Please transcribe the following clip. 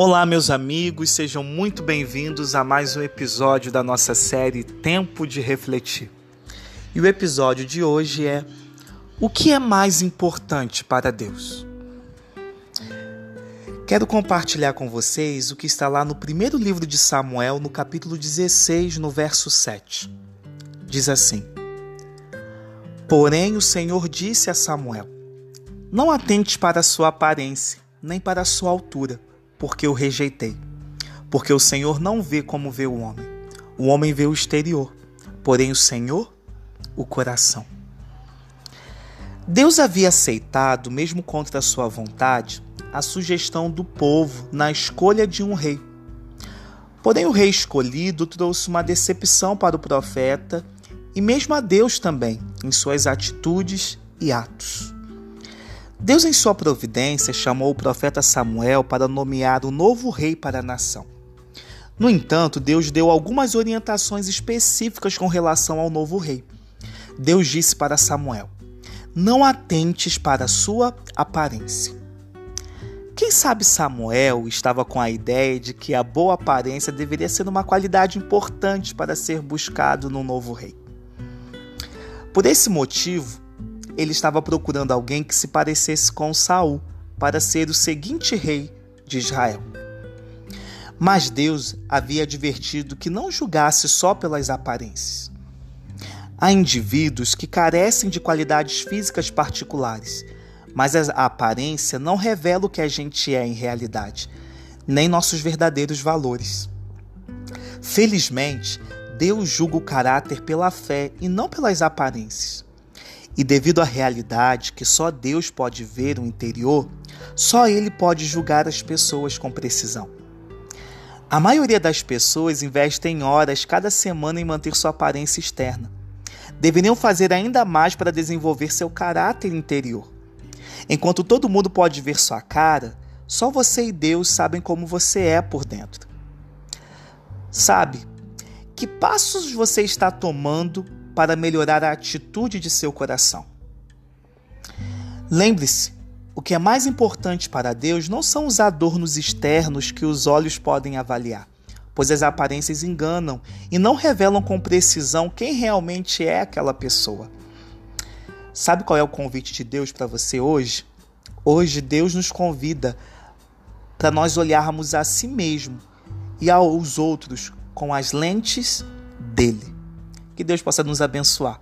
Olá, meus amigos, sejam muito bem-vindos a mais um episódio da nossa série Tempo de Refletir. E o episódio de hoje é O que é mais importante para Deus? Quero compartilhar com vocês o que está lá no primeiro livro de Samuel, no capítulo 16, no verso 7. Diz assim: Porém, o Senhor disse a Samuel: Não atentes para a sua aparência, nem para a sua altura porque o rejeitei. Porque o Senhor não vê como vê o homem. O homem vê o exterior, porém o Senhor, o coração. Deus havia aceitado, mesmo contra a sua vontade, a sugestão do povo na escolha de um rei. Porém, o rei escolhido trouxe uma decepção para o profeta e mesmo a Deus também, em suas atitudes e atos. Deus, em sua providência, chamou o profeta Samuel para nomear o novo rei para a nação. No entanto, Deus deu algumas orientações específicas com relação ao novo rei. Deus disse para Samuel: Não atentes para a sua aparência. Quem sabe Samuel estava com a ideia de que a boa aparência deveria ser uma qualidade importante para ser buscado no novo rei. Por esse motivo, ele estava procurando alguém que se parecesse com Saul para ser o seguinte rei de Israel. Mas Deus havia advertido que não julgasse só pelas aparências. Há indivíduos que carecem de qualidades físicas particulares, mas a aparência não revela o que a gente é em realidade, nem nossos verdadeiros valores. Felizmente, Deus julga o caráter pela fé e não pelas aparências. E devido à realidade que só Deus pode ver o interior, só Ele pode julgar as pessoas com precisão. A maioria das pessoas investem horas cada semana em manter sua aparência externa. Deveriam fazer ainda mais para desenvolver seu caráter interior. Enquanto todo mundo pode ver sua cara, só você e Deus sabem como você é por dentro. Sabe, que passos você está tomando para melhorar a atitude de seu coração. Lembre-se, o que é mais importante para Deus não são os adornos externos que os olhos podem avaliar, pois as aparências enganam e não revelam com precisão quem realmente é aquela pessoa. Sabe qual é o convite de Deus para você hoje? Hoje Deus nos convida para nós olharmos a si mesmo e aos outros com as lentes dele. Que Deus possa nos abençoar.